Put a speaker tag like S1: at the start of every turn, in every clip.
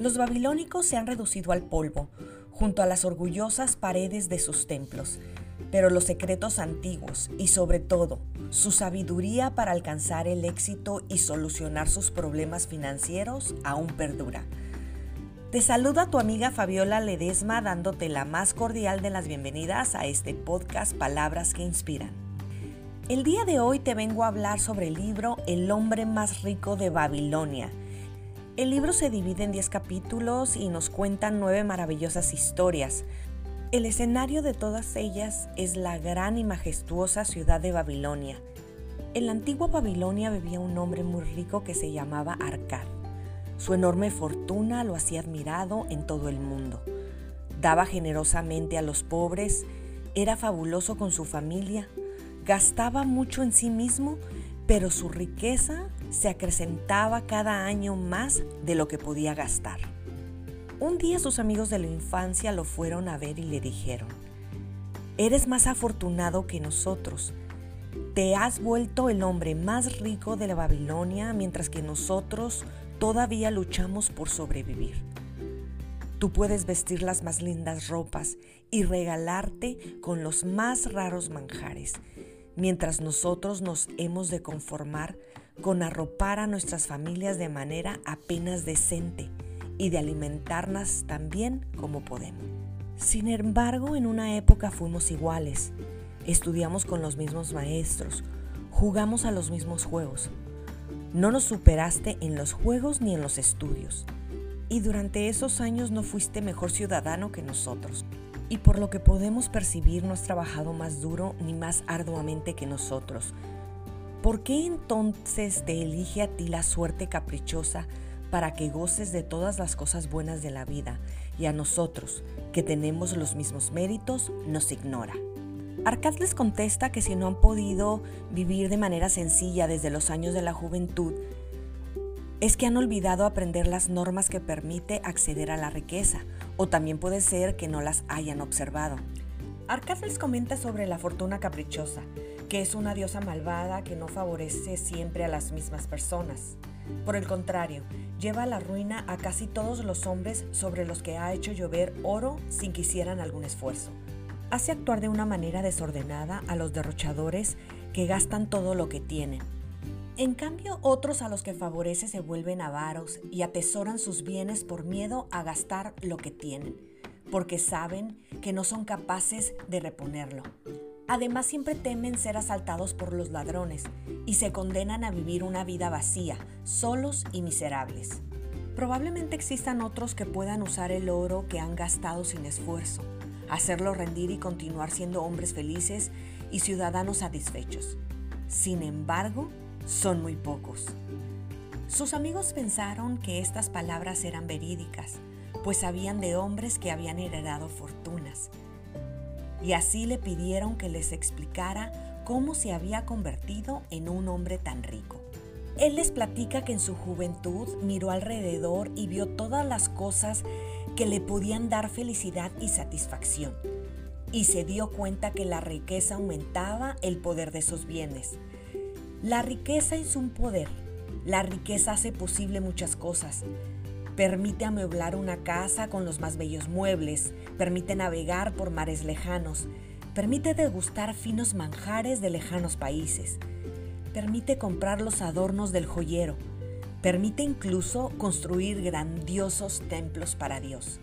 S1: Los babilónicos se han reducido al polvo, junto a las orgullosas paredes de sus templos, pero los secretos antiguos y sobre todo su sabiduría para alcanzar el éxito y solucionar sus problemas financieros aún perdura. Te saluda tu amiga Fabiola Ledesma dándote la más cordial de las bienvenidas a este podcast Palabras que Inspiran. El día de hoy te vengo a hablar sobre el libro El hombre más rico de Babilonia. El libro se divide en 10 capítulos y nos cuentan nueve maravillosas historias. El escenario de todas ellas es la gran y majestuosa ciudad de Babilonia. En la antigua Babilonia vivía un hombre muy rico que se llamaba Arcad. Su enorme fortuna lo hacía admirado en todo el mundo. Daba generosamente a los pobres, era fabuloso con su familia, Gastaba mucho en sí mismo, pero su riqueza se acrecentaba cada año más de lo que podía gastar. Un día sus amigos de la infancia lo fueron a ver y le dijeron, Eres más afortunado que nosotros. Te has vuelto el hombre más rico de la Babilonia mientras que nosotros todavía luchamos por sobrevivir. Tú puedes vestir las más lindas ropas y regalarte con los más raros manjares mientras nosotros nos hemos de conformar con arropar a nuestras familias de manera apenas decente y de alimentarnos tan bien como podemos. Sin embargo, en una época fuimos iguales, estudiamos con los mismos maestros, jugamos a los mismos juegos. No nos superaste en los juegos ni en los estudios, y durante esos años no fuiste mejor ciudadano que nosotros y por lo que podemos percibir no has trabajado más duro ni más arduamente que nosotros. ¿Por qué entonces te elige a ti la suerte caprichosa para que goces de todas las cosas buenas de la vida y a nosotros, que tenemos los mismos méritos, nos ignora? Arcad les contesta que si no han podido vivir de manera sencilla desde los años de la juventud, es que han olvidado aprender las normas que permite acceder a la riqueza, o también puede ser que no las hayan observado. Arcad les comenta sobre la fortuna caprichosa, que es una diosa malvada que no favorece siempre a las mismas personas. Por el contrario, lleva a la ruina a casi todos los hombres sobre los que ha hecho llover oro sin que hicieran algún esfuerzo. Hace actuar de una manera desordenada a los derrochadores que gastan todo lo que tienen en cambio, otros a los que favorece se vuelven avaros y atesoran sus bienes por miedo a gastar lo que tienen, porque saben que no son capaces de reponerlo. Además, siempre temen ser asaltados por los ladrones y se condenan a vivir una vida vacía, solos y miserables. Probablemente existan otros que puedan usar el oro que han gastado sin esfuerzo, hacerlo rendir y continuar siendo hombres felices y ciudadanos satisfechos. Sin embargo, son muy pocos. Sus amigos pensaron que estas palabras eran verídicas, pues sabían de hombres que habían heredado fortunas. Y así le pidieron que les explicara cómo se había convertido en un hombre tan rico. Él les platica que en su juventud miró alrededor y vio todas las cosas que le podían dar felicidad y satisfacción. Y se dio cuenta que la riqueza aumentaba el poder de sus bienes la riqueza es un poder. La riqueza hace posible muchas cosas. Permite amueblar una casa con los más bellos muebles, permite navegar por mares lejanos, permite degustar finos manjares de lejanos países, permite comprar los adornos del joyero, permite incluso construir grandiosos templos para Dios.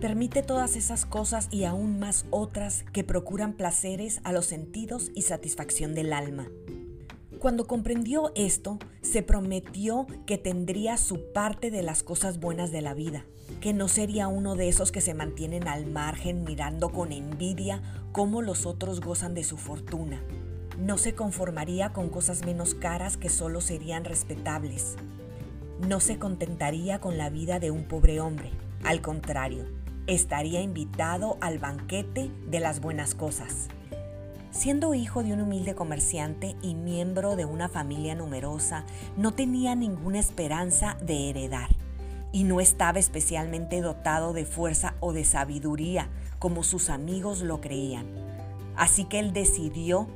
S1: Permite todas esas cosas y aún más otras que procuran placeres a los sentidos y satisfacción del alma. Cuando comprendió esto, se prometió que tendría su parte de las cosas buenas de la vida, que no sería uno de esos que se mantienen al margen mirando con envidia cómo los otros gozan de su fortuna. No se conformaría con cosas menos caras que solo serían respetables. No se contentaría con la vida de un pobre hombre. Al contrario, estaría invitado al banquete de las buenas cosas. Siendo hijo de un humilde comerciante y miembro de una familia numerosa, no tenía ninguna esperanza de heredar y no estaba especialmente dotado de fuerza o de sabiduría como sus amigos lo creían. Así que él decidió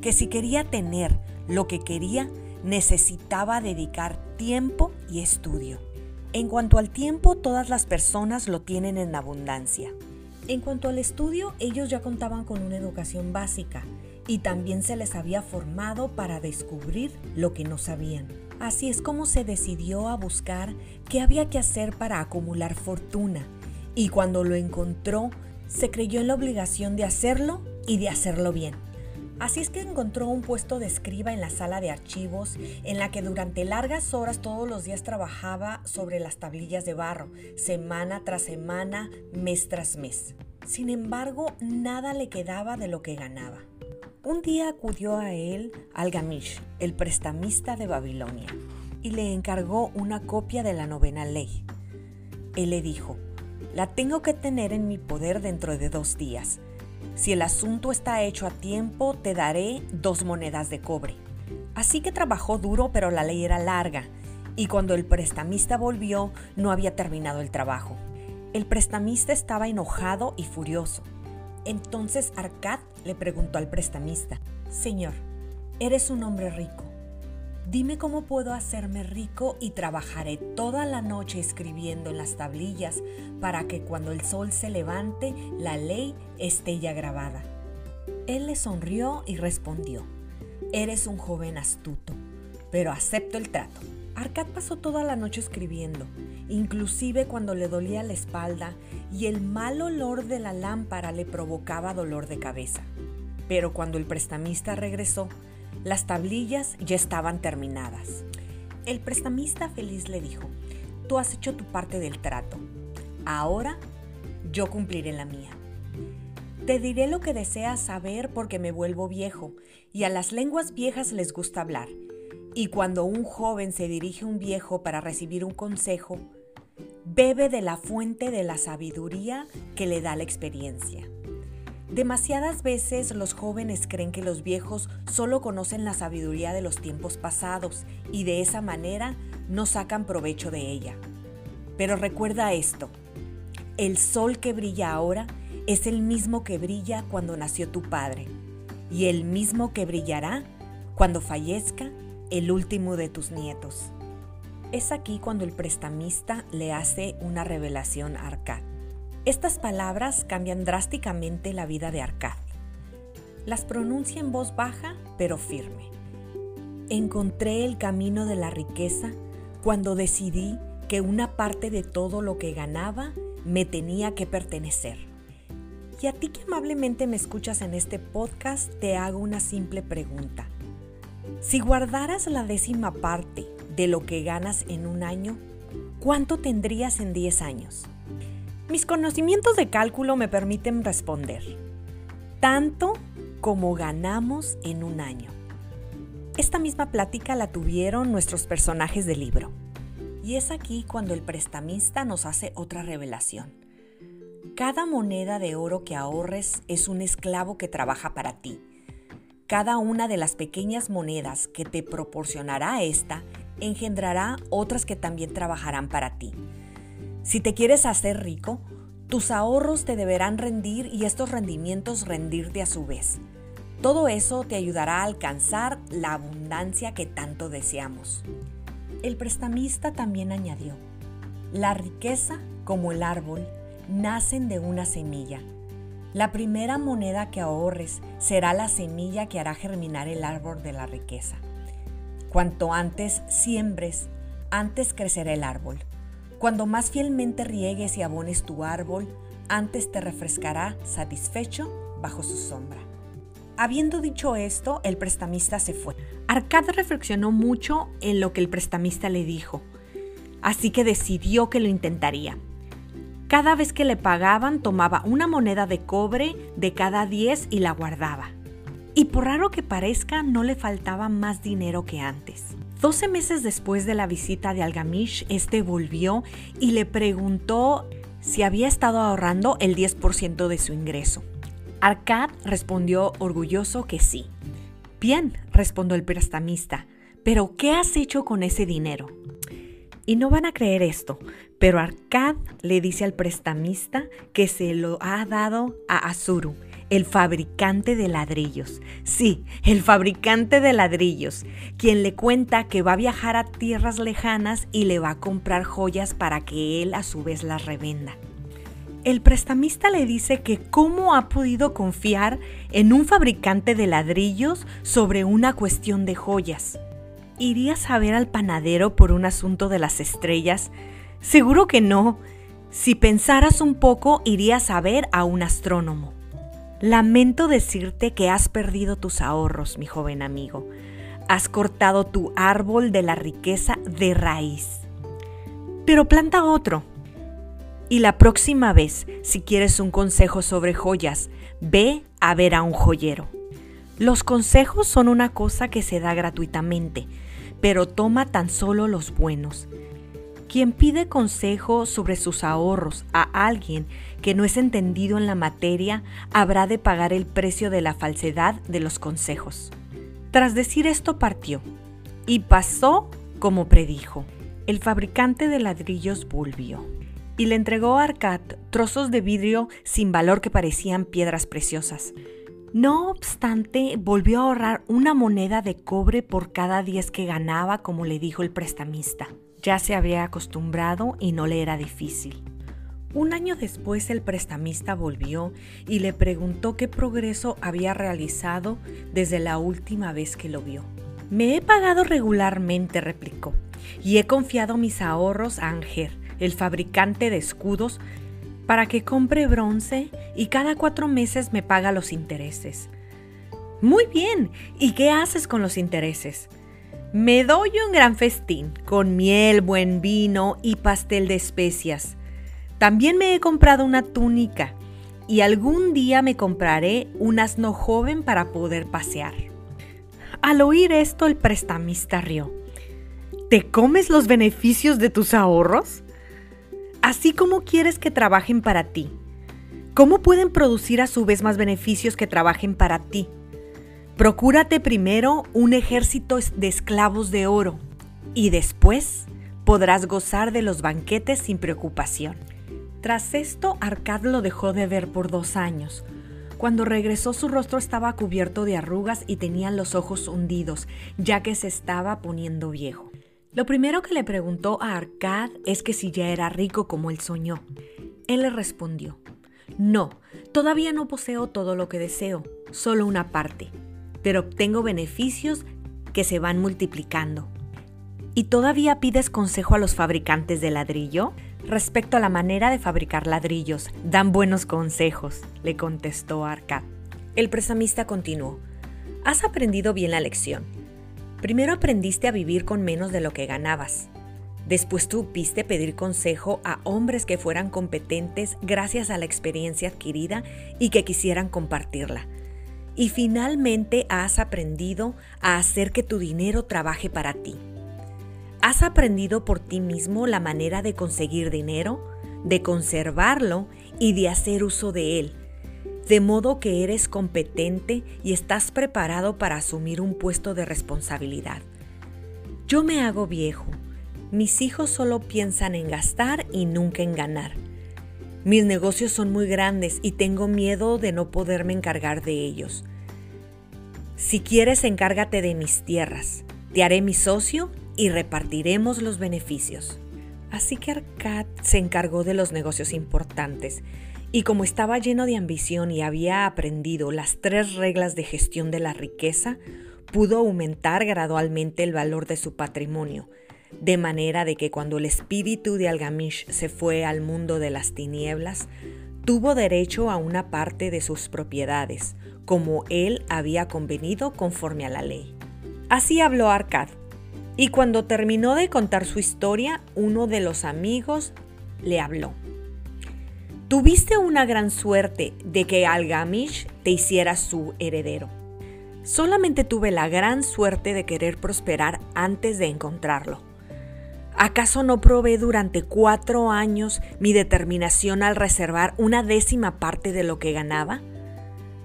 S1: que si quería tener lo que quería, necesitaba dedicar tiempo y estudio. En cuanto al tiempo, todas las personas lo tienen en abundancia. En cuanto al estudio, ellos ya contaban con una educación básica y también se les había formado para descubrir lo que no sabían. Así es como se decidió a buscar qué había que hacer para acumular fortuna y cuando lo encontró, se creyó en la obligación de hacerlo y de hacerlo bien. Así es que encontró un puesto de escriba en la sala de archivos en la que durante largas horas todos los días trabajaba sobre las tablillas de barro, semana tras semana, mes tras mes. Sin embargo, nada le quedaba de lo que ganaba. Un día acudió a él Algamish, el prestamista de Babilonia, y le encargó una copia de la novena ley. Él le dijo, la tengo que tener en mi poder dentro de dos días. Si el asunto está hecho a tiempo, te daré dos monedas de cobre. Así que trabajó duro, pero la ley era larga, y cuando el prestamista volvió, no había terminado el trabajo. El prestamista estaba enojado y furioso. Entonces Arcad le preguntó al prestamista, Señor, eres un hombre rico. Dime cómo puedo hacerme rico y trabajaré toda la noche escribiendo en las tablillas para que cuando el sol se levante la ley esté ya grabada. Él le sonrió y respondió, Eres un joven astuto, pero acepto el trato. Arcad pasó toda la noche escribiendo, inclusive cuando le dolía la espalda y el mal olor de la lámpara le provocaba dolor de cabeza. Pero cuando el prestamista regresó, las tablillas ya estaban terminadas. El prestamista feliz le dijo, tú has hecho tu parte del trato, ahora yo cumpliré la mía. Te diré lo que deseas saber porque me vuelvo viejo y a las lenguas viejas les gusta hablar y cuando un joven se dirige a un viejo para recibir un consejo, bebe de la fuente de la sabiduría que le da la experiencia. Demasiadas veces los jóvenes creen que los viejos solo conocen la sabiduría de los tiempos pasados y de esa manera no sacan provecho de ella. Pero recuerda esto, el sol que brilla ahora es el mismo que brilla cuando nació tu padre y el mismo que brillará cuando fallezca el último de tus nietos. Es aquí cuando el prestamista le hace una revelación a Arcad. Estas palabras cambian drásticamente la vida de Arcad. Las pronuncia en voz baja pero firme. Encontré el camino de la riqueza cuando decidí que una parte de todo lo que ganaba me tenía que pertenecer. Y a ti que amablemente me escuchas en este podcast, te hago una simple pregunta. Si guardaras la décima parte de lo que ganas en un año, ¿cuánto tendrías en 10 años? Mis conocimientos de cálculo me permiten responder. Tanto como ganamos en un año. Esta misma plática la tuvieron nuestros personajes del libro. Y es aquí cuando el prestamista nos hace otra revelación. Cada moneda de oro que ahorres es un esclavo que trabaja para ti cada una de las pequeñas monedas que te proporcionará esta engendrará otras que también trabajarán para ti. Si te quieres hacer rico, tus ahorros te deberán rendir y estos rendimientos rendirte a su vez. Todo eso te ayudará a alcanzar la abundancia que tanto deseamos. El prestamista también añadió, la riqueza, como el árbol, nacen de una semilla la primera moneda que ahorres será la semilla que hará germinar el árbol de la riqueza. Cuanto antes siembres, antes crecerá el árbol. Cuando más fielmente riegues y abones tu árbol, antes te refrescará satisfecho bajo su sombra. Habiendo dicho esto, el prestamista se fue. Arcade reflexionó mucho en lo que el prestamista le dijo, así que decidió que lo intentaría. Cada vez que le pagaban tomaba una moneda de cobre de cada 10 y la guardaba. Y por raro que parezca, no le faltaba más dinero que antes. 12 meses después de la visita de Algamish, este volvió y le preguntó si había estado ahorrando el 10% de su ingreso. Arcad respondió orgulloso que sí. Bien, respondió el prestamista, pero ¿qué has hecho con ese dinero? Y no van a creer esto, pero Arcad le dice al prestamista que se lo ha dado a Azuru, el fabricante de ladrillos. Sí, el fabricante de ladrillos, quien le cuenta que va a viajar a tierras lejanas y le va a comprar joyas para que él a su vez las revenda. El prestamista le dice que cómo ha podido confiar en un fabricante de ladrillos sobre una cuestión de joyas. ¿Irías a ver al panadero por un asunto de las estrellas? Seguro que no. Si pensaras un poco, irías a ver a un astrónomo. Lamento decirte que has perdido tus ahorros, mi joven amigo. Has cortado tu árbol de la riqueza de raíz. Pero planta otro. Y la próxima vez, si quieres un consejo sobre joyas, ve a ver a un joyero. Los consejos son una cosa que se da gratuitamente, pero toma tan solo los buenos. Quien pide consejo sobre sus ahorros a alguien que no es entendido en la materia habrá de pagar el precio de la falsedad de los consejos. Tras decir esto partió, y pasó como predijo. El fabricante de ladrillos volvió y le entregó a Arcad trozos de vidrio sin valor que parecían piedras preciosas. No obstante, volvió a ahorrar una moneda de cobre por cada diez que ganaba, como le dijo el prestamista. Ya se había acostumbrado y no le era difícil. Un año después el prestamista volvió y le preguntó qué progreso había realizado desde la última vez que lo vio. Me he pagado regularmente, replicó, y he confiado mis ahorros a Anger, el fabricante de escudos, para que compre bronce y cada cuatro meses me paga los intereses. Muy bien, ¿y qué haces con los intereses? Me doy un gran festín, con miel, buen vino y pastel de especias. También me he comprado una túnica y algún día me compraré un asno joven para poder pasear. Al oír esto, el prestamista rió. ¿Te comes los beneficios de tus ahorros? Así como quieres que trabajen para ti. ¿Cómo pueden producir a su vez más beneficios que trabajen para ti? Procúrate primero un ejército de esclavos de oro y después podrás gozar de los banquetes sin preocupación. Tras esto, Arcad lo dejó de ver por dos años. Cuando regresó su rostro estaba cubierto de arrugas y tenía los ojos hundidos, ya que se estaba poniendo viejo. Lo primero que le preguntó a Arcad es que si ya era rico como él soñó. Él le respondió, no, todavía no poseo todo lo que deseo, solo una parte pero obtengo beneficios que se van multiplicando. ¿Y todavía pides consejo a los fabricantes de ladrillo? Respecto a la manera de fabricar ladrillos, dan buenos consejos, le contestó Arcad. El prestamista continuó. Has aprendido bien la lección. Primero aprendiste a vivir con menos de lo que ganabas. Después supiste pedir consejo a hombres que fueran competentes gracias a la experiencia adquirida y que quisieran compartirla y finalmente has aprendido a hacer que tu dinero trabaje para ti. Has aprendido por ti mismo la manera de conseguir dinero, de conservarlo y de hacer uso de él, de modo que eres competente y estás preparado para asumir un puesto de responsabilidad. Yo me hago viejo. Mis hijos solo piensan en gastar y nunca en ganar. Mis negocios son muy grandes y tengo miedo de no poderme encargar de ellos. Si quieres, encárgate de mis tierras. Te haré mi socio y repartiremos los beneficios. Así que Arcad se encargó de los negocios importantes y como estaba lleno de ambición y había aprendido las tres reglas de gestión de la riqueza, pudo aumentar gradualmente el valor de su patrimonio de manera de que cuando el espíritu de Algamish se fue al mundo de las tinieblas, tuvo derecho a una parte de sus propiedades, como él había convenido conforme a la ley. Así habló Arcad, y cuando terminó de contar su historia, uno de los amigos le habló. Tuviste una gran suerte de que Algamish te hiciera su heredero. Solamente tuve la gran suerte de querer prosperar antes de encontrarlo. ¿Acaso no probé durante cuatro años mi determinación al reservar una décima parte de lo que ganaba?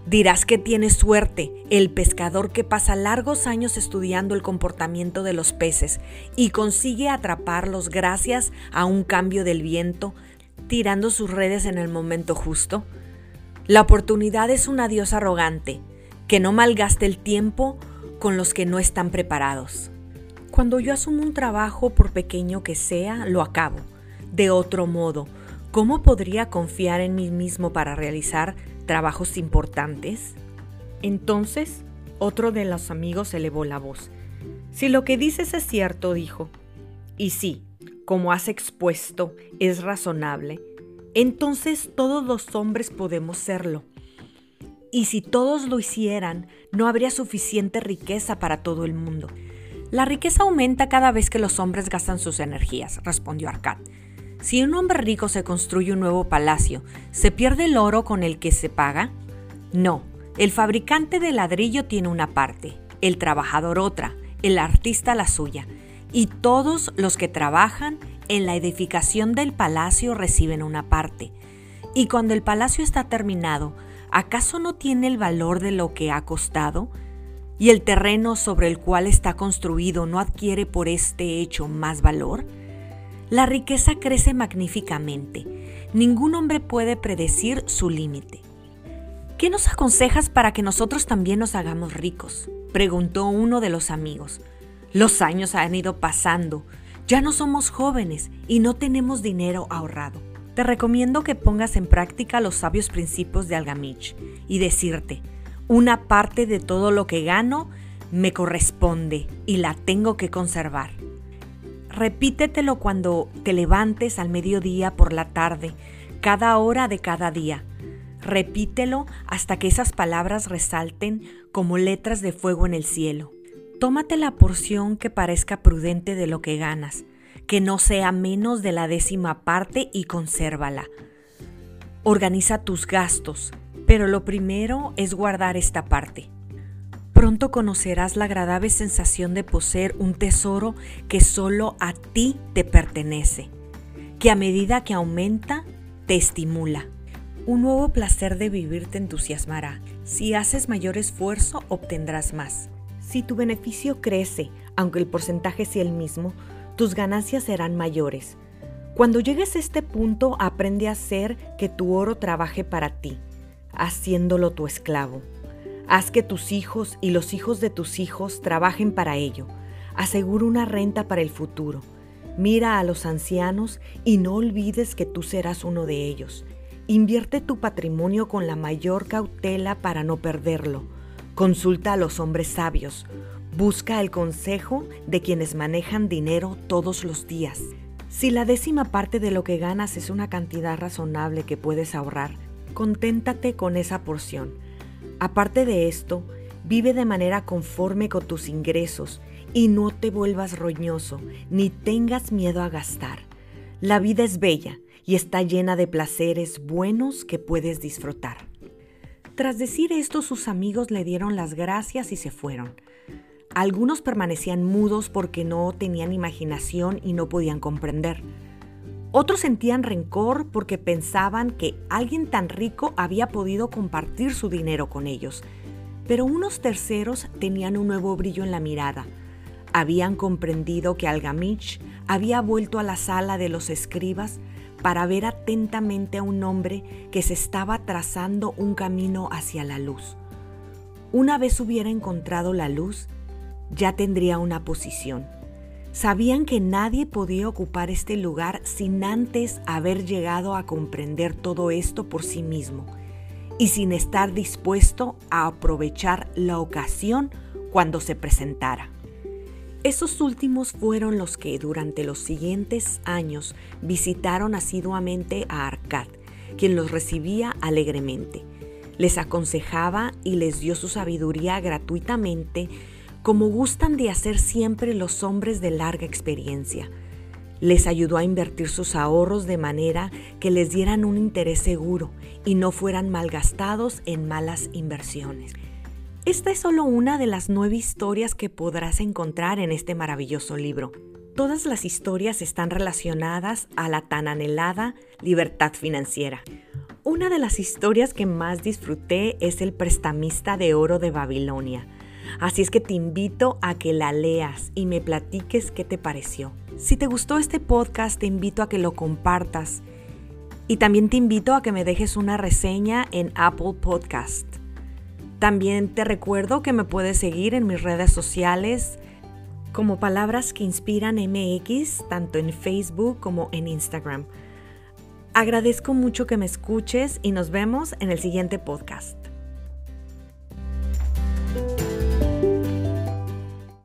S1: Dirás que tienes suerte, el pescador que pasa largos años estudiando el comportamiento de los peces y consigue atraparlos gracias a un cambio del viento, tirando sus redes en el momento justo. La oportunidad es una diosa arrogante, que no malgaste el tiempo con los que no están preparados. Cuando yo asumo un trabajo, por pequeño que sea, lo acabo. De otro modo, ¿cómo podría confiar en mí mismo para realizar trabajos importantes? Entonces, otro de los amigos elevó la voz. Si lo que dices es cierto, dijo, y sí, como has expuesto, es razonable, entonces todos los hombres podemos serlo. Y si todos lo hicieran, no habría suficiente riqueza para todo el mundo. La riqueza aumenta cada vez que los hombres gastan sus energías, respondió Arcad. Si un hombre rico se construye un nuevo palacio, ¿se pierde el oro con el que se paga? No, el fabricante de ladrillo tiene una parte, el trabajador otra, el artista la suya, y todos los que trabajan en la edificación del palacio reciben una parte. Y cuando el palacio está terminado, ¿acaso no tiene el valor de lo que ha costado? ¿Y el terreno sobre el cual está construido no adquiere por este hecho más valor? La riqueza crece magníficamente. Ningún hombre puede predecir su límite. ¿Qué nos aconsejas para que nosotros también nos hagamos ricos? preguntó uno de los amigos. Los años han ido pasando, ya no somos jóvenes y no tenemos dinero ahorrado. Te recomiendo que pongas en práctica los sabios principios de Algamich y decirte, una parte de todo lo que gano me corresponde y la tengo que conservar. Repítetelo cuando te levantes al mediodía por la tarde, cada hora de cada día. Repítelo hasta que esas palabras resalten como letras de fuego en el cielo. Tómate la porción que parezca prudente de lo que ganas, que no sea menos de la décima parte y consérvala. Organiza tus gastos, pero lo primero es guardar esta parte. Pronto conocerás la agradable sensación de poseer un tesoro que solo a ti te pertenece, que a medida que aumenta, te estimula. Un nuevo placer de vivir te entusiasmará. Si haces mayor esfuerzo, obtendrás más. Si tu beneficio crece, aunque el porcentaje sea el mismo, tus ganancias serán mayores. Cuando llegues a este punto, aprende a hacer que tu oro trabaje para ti, haciéndolo tu esclavo. Haz que tus hijos y los hijos de tus hijos trabajen para ello. Asegura una renta para el futuro. Mira a los ancianos y no olvides que tú serás uno de ellos. Invierte tu patrimonio con la mayor cautela para no perderlo Consulta a los hombres sabios. Busca el consejo de quienes manejan dinero todos los días. Si la décima parte de lo que ganas es una cantidad razonable que puedes ahorrar, conténtate con esa porción. Aparte de esto, vive de manera conforme con tus ingresos y no te vuelvas roñoso ni tengas miedo a gastar. La vida es bella y está llena de placeres buenos que puedes disfrutar. Tras decir esto, sus amigos le dieron las gracias y se fueron. Algunos permanecían mudos porque no tenían imaginación y no podían comprender. Otros sentían rencor porque pensaban que alguien tan rico había podido compartir su dinero con ellos. Pero unos terceros tenían un nuevo brillo en la mirada. Habían comprendido que Algamich había vuelto a la sala de los escribas para ver atentamente a un hombre que se estaba trazando un camino hacia la luz. Una vez hubiera encontrado la luz, ya tendría una posición. Sabían que nadie podía ocupar este lugar sin antes haber llegado a comprender todo esto por sí mismo y sin estar dispuesto a aprovechar la ocasión cuando se presentara. Esos últimos fueron los que durante los siguientes años visitaron asiduamente a Arcad, quien los recibía alegremente. Les aconsejaba y les dio su sabiduría gratuitamente, como gustan de hacer siempre los hombres de larga experiencia. Les ayudó a invertir sus ahorros de manera que les dieran un interés seguro y no fueran malgastados en malas inversiones. Esta es solo una de las nueve historias que podrás encontrar en este maravilloso libro. Todas las historias están relacionadas a la tan anhelada libertad financiera. Una de las historias que más disfruté es El prestamista de oro de Babilonia. Así es que te invito a que la leas y me platiques qué te pareció. Si te gustó este podcast, te invito a que lo compartas Y también te invito a que me dejes una reseña en Apple Podcast. También te recuerdo que me puedes seguir en mis redes sociales como Palabras que Inspiran MX, tanto en Facebook como en Instagram. Agradezco mucho que me escuches y nos vemos en el siguiente podcast.